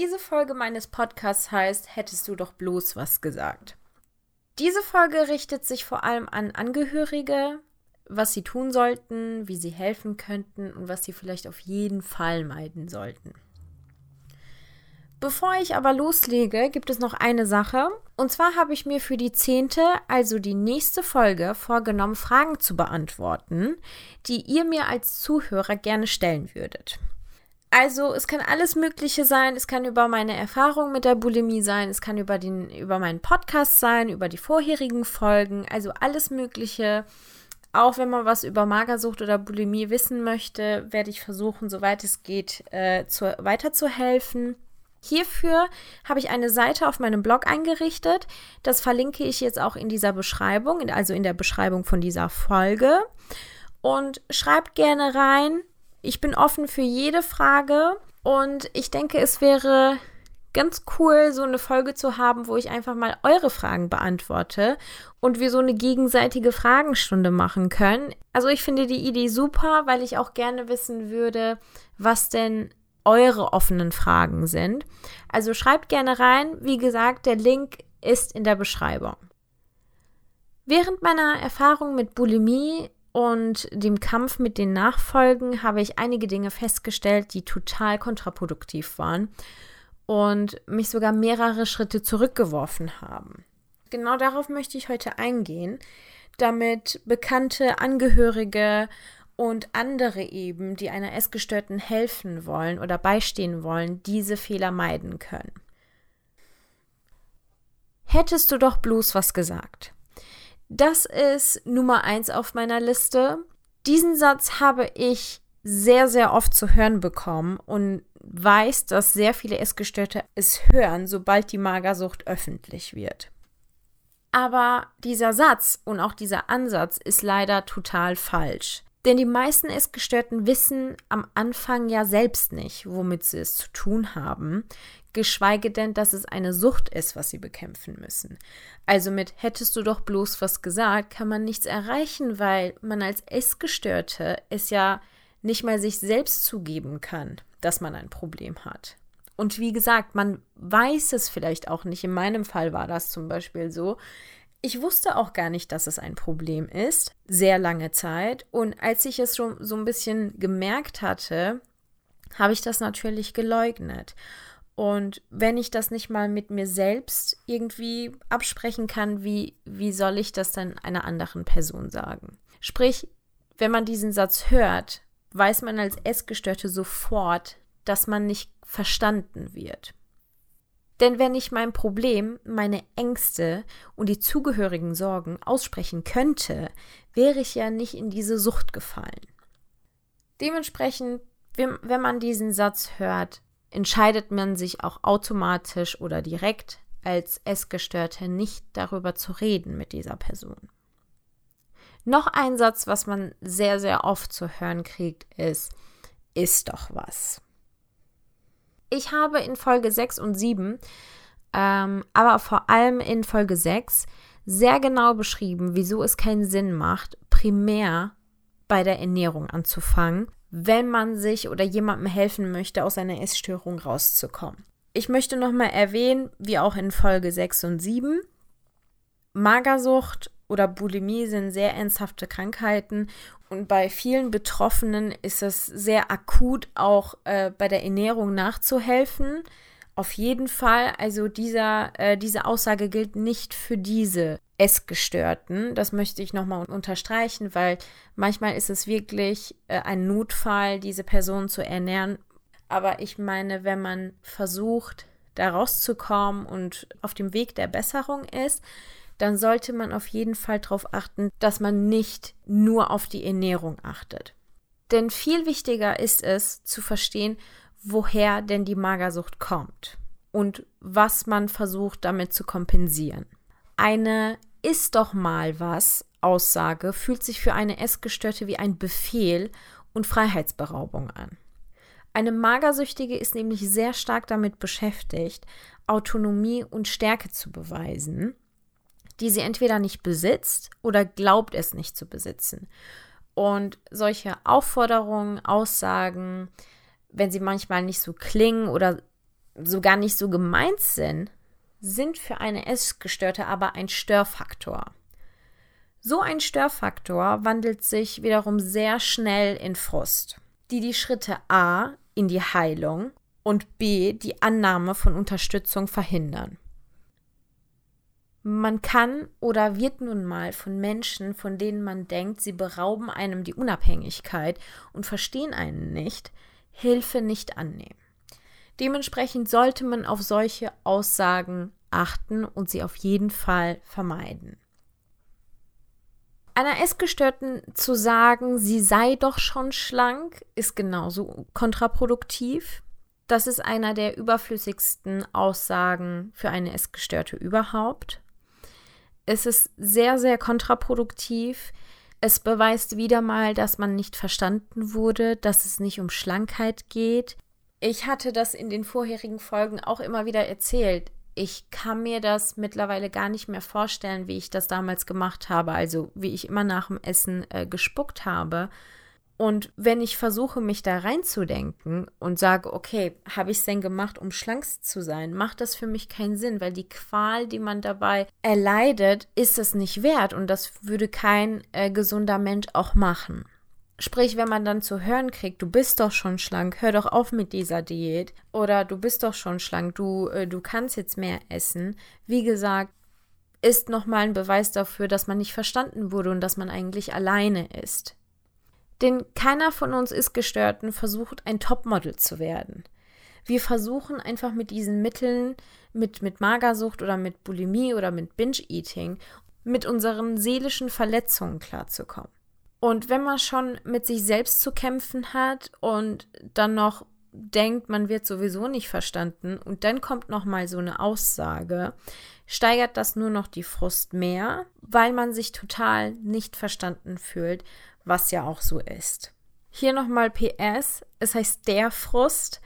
Diese Folge meines Podcasts heißt Hättest du doch bloß was gesagt. Diese Folge richtet sich vor allem an Angehörige, was sie tun sollten, wie sie helfen könnten und was sie vielleicht auf jeden Fall meiden sollten. Bevor ich aber loslege, gibt es noch eine Sache. Und zwar habe ich mir für die zehnte, also die nächste Folge, vorgenommen, Fragen zu beantworten, die ihr mir als Zuhörer gerne stellen würdet. Also es kann alles Mögliche sein. Es kann über meine Erfahrung mit der Bulimie sein. Es kann über, den, über meinen Podcast sein, über die vorherigen Folgen. Also alles Mögliche. Auch wenn man was über Magersucht oder Bulimie wissen möchte, werde ich versuchen, soweit es geht, äh, zu, weiterzuhelfen. Hierfür habe ich eine Seite auf meinem Blog eingerichtet. Das verlinke ich jetzt auch in dieser Beschreibung, also in der Beschreibung von dieser Folge. Und schreibt gerne rein. Ich bin offen für jede Frage und ich denke, es wäre ganz cool, so eine Folge zu haben, wo ich einfach mal eure Fragen beantworte und wir so eine gegenseitige Fragenstunde machen können. Also ich finde die Idee super, weil ich auch gerne wissen würde, was denn eure offenen Fragen sind. Also schreibt gerne rein. Wie gesagt, der Link ist in der Beschreibung. Während meiner Erfahrung mit Bulimie und dem Kampf mit den Nachfolgen habe ich einige Dinge festgestellt, die total kontraproduktiv waren und mich sogar mehrere Schritte zurückgeworfen haben. Genau darauf möchte ich heute eingehen, damit bekannte Angehörige und andere eben, die einer Essgestörten helfen wollen oder beistehen wollen, diese Fehler meiden können. Hättest du doch bloß was gesagt. Das ist Nummer eins auf meiner Liste. Diesen Satz habe ich sehr, sehr oft zu hören bekommen und weiß, dass sehr viele Essgestörte es hören, sobald die Magersucht öffentlich wird. Aber dieser Satz und auch dieser Ansatz ist leider total falsch. Denn die meisten Essgestörten wissen am Anfang ja selbst nicht, womit sie es zu tun haben, geschweige denn, dass es eine Sucht ist, was sie bekämpfen müssen. Also mit hättest du doch bloß was gesagt, kann man nichts erreichen, weil man als Essgestörte es ja nicht mal sich selbst zugeben kann, dass man ein Problem hat. Und wie gesagt, man weiß es vielleicht auch nicht. In meinem Fall war das zum Beispiel so. Ich wusste auch gar nicht, dass es ein Problem ist, sehr lange Zeit. Und als ich es schon so ein bisschen gemerkt hatte, habe ich das natürlich geleugnet. Und wenn ich das nicht mal mit mir selbst irgendwie absprechen kann, wie, wie soll ich das dann einer anderen Person sagen? Sprich, wenn man diesen Satz hört, weiß man als Essgestörte sofort, dass man nicht verstanden wird. Denn wenn ich mein Problem, meine Ängste und die zugehörigen Sorgen aussprechen könnte, wäre ich ja nicht in diese Sucht gefallen. Dementsprechend, wenn man diesen Satz hört, entscheidet man sich auch automatisch oder direkt als Essgestörte nicht darüber zu reden mit dieser Person. Noch ein Satz, was man sehr, sehr oft zu hören kriegt, ist, ist doch was. Ich habe in Folge 6 und 7, ähm, aber vor allem in Folge 6, sehr genau beschrieben, wieso es keinen Sinn macht, primär bei der Ernährung anzufangen, wenn man sich oder jemandem helfen möchte, aus einer Essstörung rauszukommen. Ich möchte nochmal erwähnen, wie auch in Folge 6 und 7, Magersucht oder Bulimie sind sehr ernsthafte Krankheiten und bei vielen Betroffenen ist es sehr akut, auch äh, bei der Ernährung nachzuhelfen. Auf jeden Fall, also dieser, äh, diese Aussage gilt nicht für diese Essgestörten. Das möchte ich nochmal unterstreichen, weil manchmal ist es wirklich äh, ein Notfall, diese Person zu ernähren. Aber ich meine, wenn man versucht, da rauszukommen und auf dem Weg der Besserung ist, dann sollte man auf jeden Fall darauf achten, dass man nicht nur auf die Ernährung achtet. Denn viel wichtiger ist es zu verstehen, woher denn die Magersucht kommt und was man versucht damit zu kompensieren. Eine ist doch mal was Aussage fühlt sich für eine Essgestörte wie ein Befehl und Freiheitsberaubung an. Eine Magersüchtige ist nämlich sehr stark damit beschäftigt, Autonomie und Stärke zu beweisen die sie entweder nicht besitzt oder glaubt es nicht zu besitzen. Und solche Aufforderungen, Aussagen, wenn sie manchmal nicht so klingen oder so gar nicht so gemeint sind, sind für eine Essgestörte aber ein Störfaktor. So ein Störfaktor wandelt sich wiederum sehr schnell in Frust, die die Schritte A in die Heilung und B die Annahme von Unterstützung verhindern. Man kann oder wird nun mal von Menschen, von denen man denkt, sie berauben einem die Unabhängigkeit und verstehen einen nicht, Hilfe nicht annehmen. Dementsprechend sollte man auf solche Aussagen achten und sie auf jeden Fall vermeiden. Einer Essgestörten zu sagen, sie sei doch schon schlank, ist genauso kontraproduktiv. Das ist einer der überflüssigsten Aussagen für eine Essgestörte überhaupt. Es ist sehr, sehr kontraproduktiv. Es beweist wieder mal, dass man nicht verstanden wurde, dass es nicht um Schlankheit geht. Ich hatte das in den vorherigen Folgen auch immer wieder erzählt ich kann mir das mittlerweile gar nicht mehr vorstellen, wie ich das damals gemacht habe, also wie ich immer nach dem Essen äh, gespuckt habe. Und wenn ich versuche, mich da reinzudenken und sage, okay, habe ich es denn gemacht, um schlank zu sein, macht das für mich keinen Sinn, weil die Qual, die man dabei erleidet, ist es nicht wert und das würde kein äh, gesunder Mensch auch machen. Sprich, wenn man dann zu hören kriegt, du bist doch schon schlank, hör doch auf mit dieser Diät oder du bist doch schon schlank, du, äh, du kannst jetzt mehr essen. Wie gesagt, ist nochmal ein Beweis dafür, dass man nicht verstanden wurde und dass man eigentlich alleine ist. Denn keiner von uns ist gestört und versucht, ein Topmodel zu werden. Wir versuchen einfach mit diesen Mitteln, mit, mit Magersucht oder mit Bulimie oder mit Binge-Eating, mit unseren seelischen Verletzungen klarzukommen. Und wenn man schon mit sich selbst zu kämpfen hat und dann noch denkt, man wird sowieso nicht verstanden und dann kommt noch mal so eine Aussage, steigert das nur noch die Frust mehr, weil man sich total nicht verstanden fühlt, was ja auch so ist. Hier nochmal PS, es heißt der Frust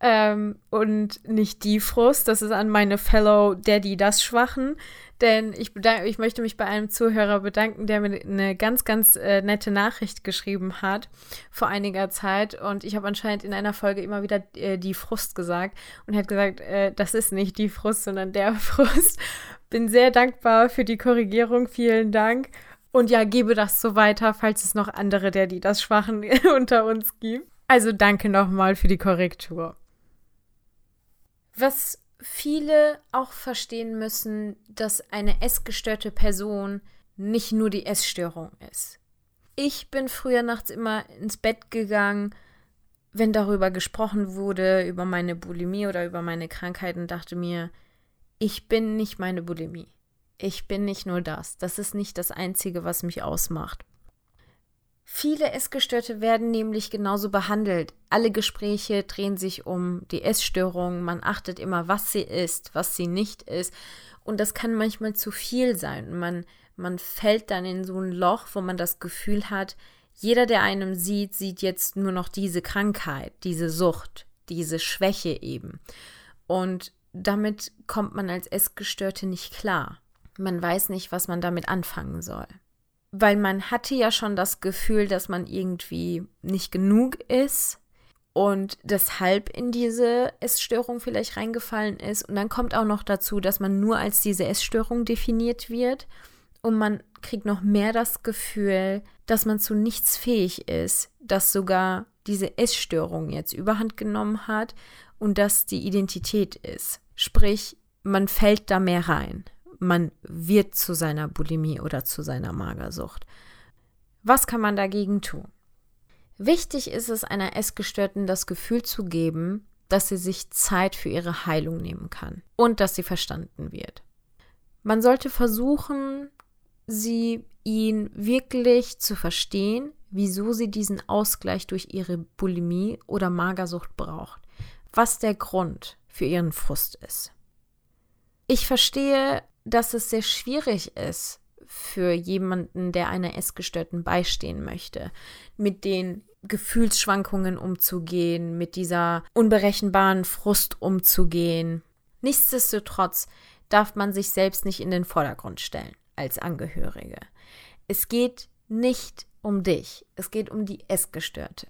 ähm, und nicht die Frust. Das ist an meine Fellow Daddy das Schwachen. Denn ich, ich möchte mich bei einem Zuhörer bedanken, der mir eine ganz, ganz äh, nette Nachricht geschrieben hat vor einiger Zeit. Und ich habe anscheinend in einer Folge immer wieder äh, die Frust gesagt und hat gesagt, äh, das ist nicht die Frust, sondern der Frust. Bin sehr dankbar für die Korrigierung. Vielen Dank. Und ja, gebe das so weiter, falls es noch andere der, die das Schwachen unter uns gibt. Also danke nochmal für die Korrektur. Was viele auch verstehen müssen, dass eine essgestörte Person nicht nur die Essstörung ist. Ich bin früher nachts immer ins Bett gegangen, wenn darüber gesprochen wurde, über meine Bulimie oder über meine Krankheit und dachte mir, ich bin nicht meine Bulimie. Ich bin nicht nur das. Das ist nicht das Einzige, was mich ausmacht. Viele Essgestörte werden nämlich genauso behandelt. Alle Gespräche drehen sich um die Essstörung. Man achtet immer, was sie ist, was sie nicht ist. Und das kann manchmal zu viel sein. Man, man fällt dann in so ein Loch, wo man das Gefühl hat, jeder, der einem sieht, sieht jetzt nur noch diese Krankheit, diese Sucht, diese Schwäche eben. Und damit kommt man als Essgestörte nicht klar. Man weiß nicht, was man damit anfangen soll weil man hatte ja schon das Gefühl, dass man irgendwie nicht genug ist und deshalb in diese Essstörung vielleicht reingefallen ist. Und dann kommt auch noch dazu, dass man nur als diese Essstörung definiert wird und man kriegt noch mehr das Gefühl, dass man zu nichts fähig ist, dass sogar diese Essstörung jetzt überhand genommen hat und dass die Identität ist. Sprich, man fällt da mehr rein man wird zu seiner Bulimie oder zu seiner Magersucht. Was kann man dagegen tun? Wichtig ist es, einer Essgestörten das Gefühl zu geben, dass sie sich Zeit für ihre Heilung nehmen kann und dass sie verstanden wird. Man sollte versuchen, sie ihn wirklich zu verstehen, wieso sie diesen Ausgleich durch ihre Bulimie oder Magersucht braucht, was der Grund für ihren Frust ist. Ich verstehe dass es sehr schwierig ist für jemanden, der einer Essgestörten beistehen möchte, mit den Gefühlsschwankungen umzugehen, mit dieser unberechenbaren Frust umzugehen. Nichtsdestotrotz darf man sich selbst nicht in den Vordergrund stellen als Angehörige. Es geht nicht um dich, es geht um die Essgestörte.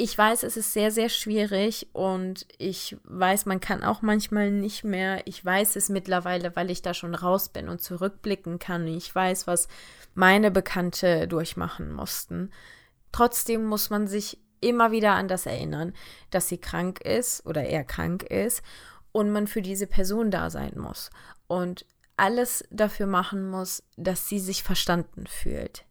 Ich weiß, es ist sehr, sehr schwierig und ich weiß, man kann auch manchmal nicht mehr. Ich weiß es mittlerweile, weil ich da schon raus bin und zurückblicken kann. Ich weiß, was meine Bekannte durchmachen mussten. Trotzdem muss man sich immer wieder an das erinnern, dass sie krank ist oder er krank ist und man für diese Person da sein muss und alles dafür machen muss, dass sie sich verstanden fühlt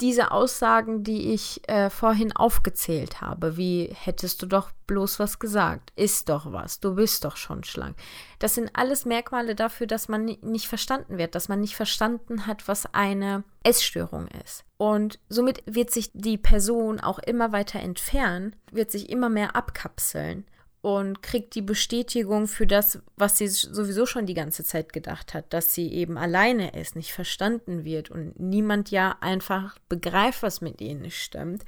diese Aussagen, die ich äh, vorhin aufgezählt habe, wie hättest du doch bloß was gesagt, ist doch was, du bist doch schon schlank. Das sind alles Merkmale dafür, dass man nicht verstanden wird, dass man nicht verstanden hat, was eine Essstörung ist. Und somit wird sich die Person auch immer weiter entfernen, wird sich immer mehr abkapseln und kriegt die Bestätigung für das, was sie sowieso schon die ganze Zeit gedacht hat, dass sie eben alleine ist, nicht verstanden wird und niemand ja einfach begreift, was mit ihnen nicht stimmt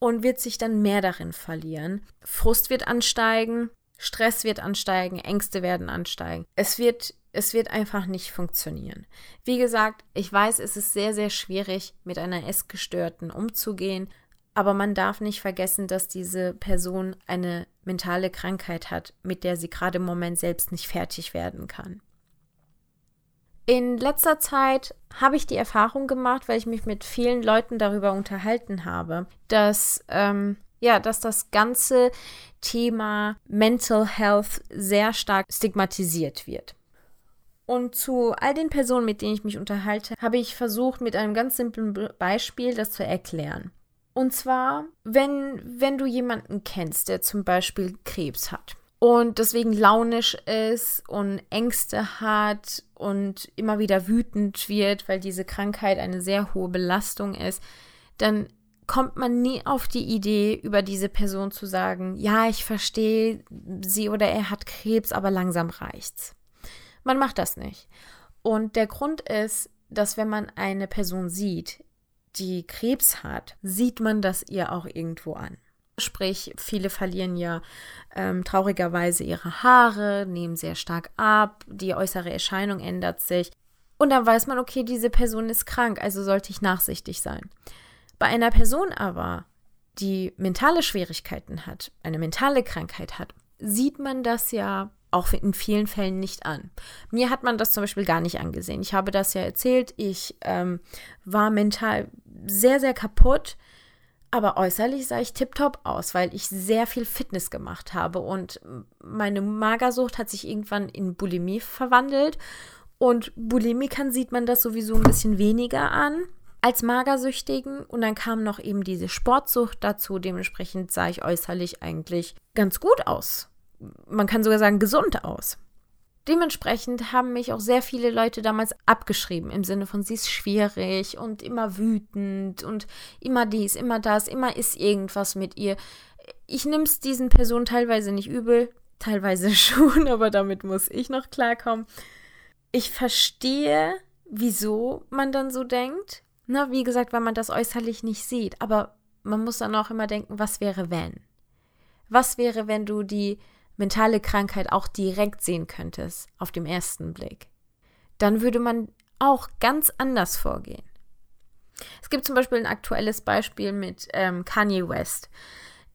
und wird sich dann mehr darin verlieren. Frust wird ansteigen, Stress wird ansteigen, Ängste werden ansteigen. Es wird es wird einfach nicht funktionieren. Wie gesagt, ich weiß, es ist sehr, sehr schwierig, mit einer Essgestörten umzugehen, aber man darf nicht vergessen, dass diese Person eine mentale Krankheit hat, mit der sie gerade im Moment selbst nicht fertig werden kann. In letzter Zeit habe ich die Erfahrung gemacht, weil ich mich mit vielen Leuten darüber unterhalten habe, dass ähm, ja, dass das ganze Thema Mental Health sehr stark stigmatisiert wird. Und zu all den Personen, mit denen ich mich unterhalte, habe ich versucht, mit einem ganz simplen Beispiel das zu erklären. Und zwar, wenn, wenn du jemanden kennst, der zum Beispiel Krebs hat und deswegen launisch ist und Ängste hat und immer wieder wütend wird, weil diese Krankheit eine sehr hohe Belastung ist, dann kommt man nie auf die Idee, über diese Person zu sagen, ja, ich verstehe, sie oder er hat Krebs, aber langsam reicht's. Man macht das nicht. Und der Grund ist, dass wenn man eine Person sieht, die Krebs hat, sieht man das ihr auch irgendwo an. Sprich, viele verlieren ja ähm, traurigerweise ihre Haare, nehmen sehr stark ab, die äußere Erscheinung ändert sich. Und dann weiß man, okay, diese Person ist krank, also sollte ich nachsichtig sein. Bei einer Person aber, die mentale Schwierigkeiten hat, eine mentale Krankheit hat, sieht man das ja auch in vielen Fällen nicht an. Mir hat man das zum Beispiel gar nicht angesehen. Ich habe das ja erzählt. Ich ähm, war mental sehr, sehr kaputt, aber äußerlich sah ich tiptop aus, weil ich sehr viel Fitness gemacht habe und meine Magersucht hat sich irgendwann in Bulimie verwandelt. Und Bulimikern sieht man das sowieso ein bisschen weniger an als Magersüchtigen. Und dann kam noch eben diese Sportsucht dazu. Dementsprechend sah ich äußerlich eigentlich ganz gut aus man kann sogar sagen, gesund aus. Dementsprechend haben mich auch sehr viele Leute damals abgeschrieben, im Sinne von, sie ist schwierig und immer wütend und immer dies, immer das, immer ist irgendwas mit ihr. Ich nehme es diesen Personen teilweise nicht übel, teilweise schon, aber damit muss ich noch klarkommen. Ich verstehe, wieso man dann so denkt. Na, wie gesagt, weil man das äußerlich nicht sieht. Aber man muss dann auch immer denken, was wäre, wenn? Was wäre, wenn du die mentale Krankheit auch direkt sehen könntest, auf dem ersten Blick, dann würde man auch ganz anders vorgehen. Es gibt zum Beispiel ein aktuelles Beispiel mit ähm, Kanye West.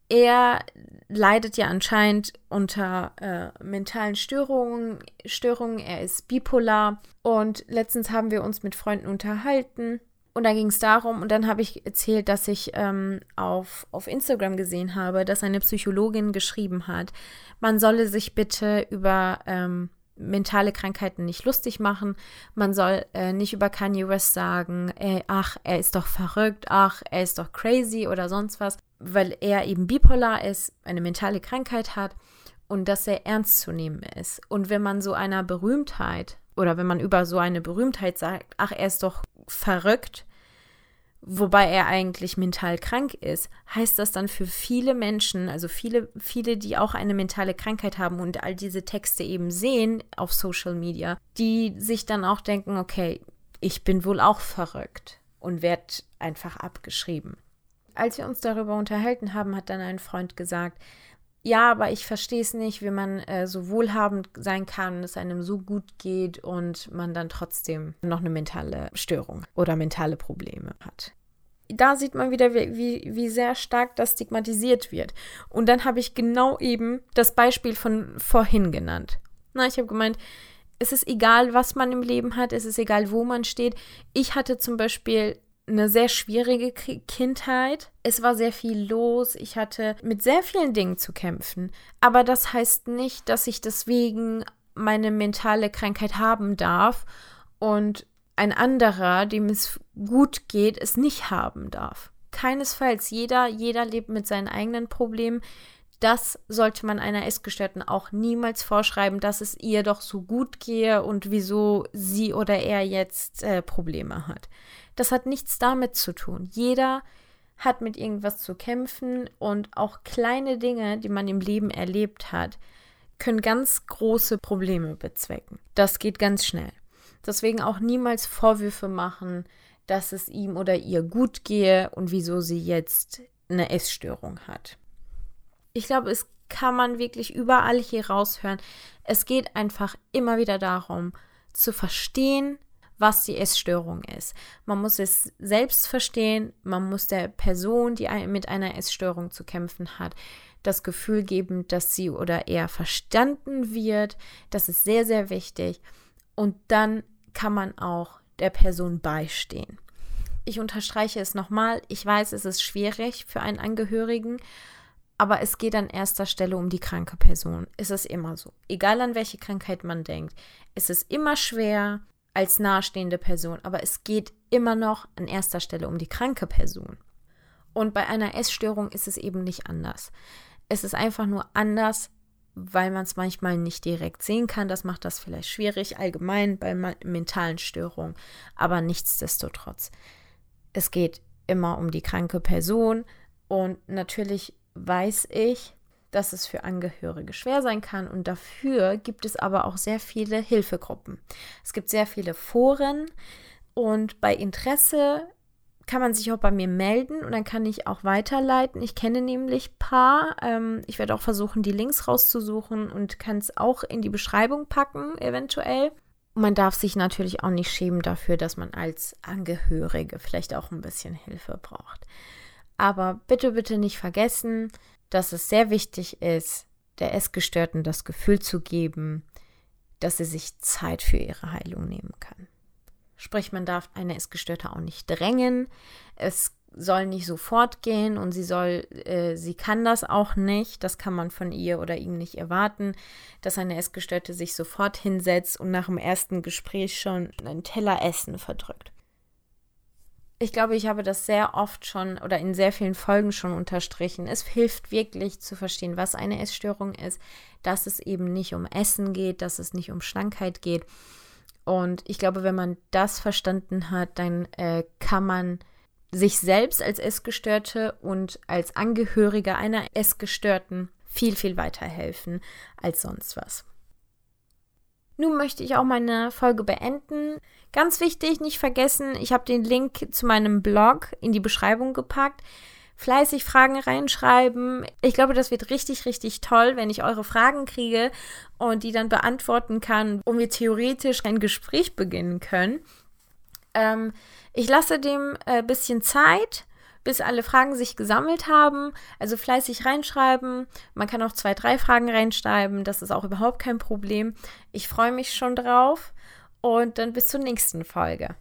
Er leidet ja anscheinend unter äh, mentalen Störungen, Störungen. Er ist bipolar. Und letztens haben wir uns mit Freunden unterhalten und da ging es darum, und dann habe ich erzählt, dass ich ähm, auf, auf Instagram gesehen habe, dass eine Psychologin geschrieben hat, man solle sich bitte über ähm, mentale Krankheiten nicht lustig machen. Man soll äh, nicht über Kanye West sagen, ey, ach, er ist doch verrückt, ach, er ist doch crazy oder sonst was, weil er eben bipolar ist, eine mentale Krankheit hat und dass er ernst zu nehmen ist. Und wenn man so einer Berühmtheit oder wenn man über so eine Berühmtheit sagt, ach, er ist doch verrückt, wobei er eigentlich mental krank ist, heißt das dann für viele Menschen, also viele, viele, die auch eine mentale Krankheit haben und all diese Texte eben sehen auf Social Media, die sich dann auch denken, okay, ich bin wohl auch verrückt und werde einfach abgeschrieben. Als wir uns darüber unterhalten haben, hat dann ein Freund gesagt, ja, aber ich verstehe es nicht, wie man äh, so wohlhabend sein kann, es einem so gut geht und man dann trotzdem noch eine mentale Störung oder mentale Probleme hat. da sieht man wieder, wie, wie sehr stark das stigmatisiert wird. Und dann habe ich genau eben das Beispiel von vorhin genannt. Na, ich habe gemeint, es ist egal, was man im Leben hat, es ist egal, wo man steht. Ich hatte zum Beispiel eine sehr schwierige Kindheit. Es war sehr viel los. Ich hatte mit sehr vielen Dingen zu kämpfen. Aber das heißt nicht, dass ich deswegen meine mentale Krankheit haben darf und ein anderer, dem es gut geht, es nicht haben darf. Keinesfalls. Jeder, jeder lebt mit seinen eigenen Problemen. Das sollte man einer Essgestörten auch niemals vorschreiben, dass es ihr doch so gut gehe und wieso sie oder er jetzt äh, Probleme hat. Das hat nichts damit zu tun. Jeder hat mit irgendwas zu kämpfen und auch kleine Dinge, die man im Leben erlebt hat, können ganz große Probleme bezwecken. Das geht ganz schnell. Deswegen auch niemals Vorwürfe machen, dass es ihm oder ihr gut gehe und wieso sie jetzt eine Essstörung hat. Ich glaube, es kann man wirklich überall hier raushören. Es geht einfach immer wieder darum, zu verstehen, was die Essstörung ist. Man muss es selbst verstehen, man muss der Person, die mit einer Essstörung zu kämpfen hat, das Gefühl geben, dass sie oder er verstanden wird. Das ist sehr, sehr wichtig. Und dann kann man auch der Person beistehen. Ich unterstreiche es nochmal. Ich weiß, es ist schwierig für einen Angehörigen, aber es geht an erster Stelle um die kranke Person. Es ist immer so. Egal an welche Krankheit man denkt, es ist immer schwer als nahestehende Person, aber es geht immer noch an erster Stelle um die kranke Person. Und bei einer Essstörung ist es eben nicht anders. Es ist einfach nur anders, weil man es manchmal nicht direkt sehen kann. Das macht das vielleicht schwierig, allgemein bei mentalen Störungen. Aber nichtsdestotrotz, es geht immer um die kranke Person. Und natürlich weiß ich, dass es für Angehörige schwer sein kann. Und dafür gibt es aber auch sehr viele Hilfegruppen. Es gibt sehr viele Foren. Und bei Interesse kann man sich auch bei mir melden und dann kann ich auch weiterleiten. Ich kenne nämlich ein paar. Ähm, ich werde auch versuchen, die Links rauszusuchen und kann es auch in die Beschreibung packen, eventuell. Man darf sich natürlich auch nicht schämen dafür, dass man als Angehörige vielleicht auch ein bisschen Hilfe braucht. Aber bitte, bitte nicht vergessen, dass es sehr wichtig ist, der Essgestörten das Gefühl zu geben, dass sie sich Zeit für ihre Heilung nehmen kann. Sprich, man darf eine Essgestörte auch nicht drängen. Es soll nicht sofort gehen und sie soll, äh, sie kann das auch nicht. Das kann man von ihr oder ihm nicht erwarten, dass eine Essgestörte sich sofort hinsetzt und nach dem ersten Gespräch schon einen Teller Essen verdrückt. Ich glaube, ich habe das sehr oft schon oder in sehr vielen Folgen schon unterstrichen. Es hilft wirklich zu verstehen, was eine Essstörung ist, dass es eben nicht um Essen geht, dass es nicht um Schlankheit geht und ich glaube, wenn man das verstanden hat, dann äh, kann man sich selbst als Essgestörte und als Angehöriger einer Essgestörten viel, viel weiterhelfen als sonst was. Nun möchte ich auch meine Folge beenden. Ganz wichtig, nicht vergessen, ich habe den Link zu meinem Blog in die Beschreibung gepackt fleißig Fragen reinschreiben. Ich glaube, das wird richtig, richtig toll, wenn ich eure Fragen kriege und die dann beantworten kann und wir theoretisch ein Gespräch beginnen können. Ähm, ich lasse dem ein äh, bisschen Zeit, bis alle Fragen sich gesammelt haben. Also fleißig reinschreiben. Man kann auch zwei, drei Fragen reinschreiben. Das ist auch überhaupt kein Problem. Ich freue mich schon drauf. Und dann bis zur nächsten Folge.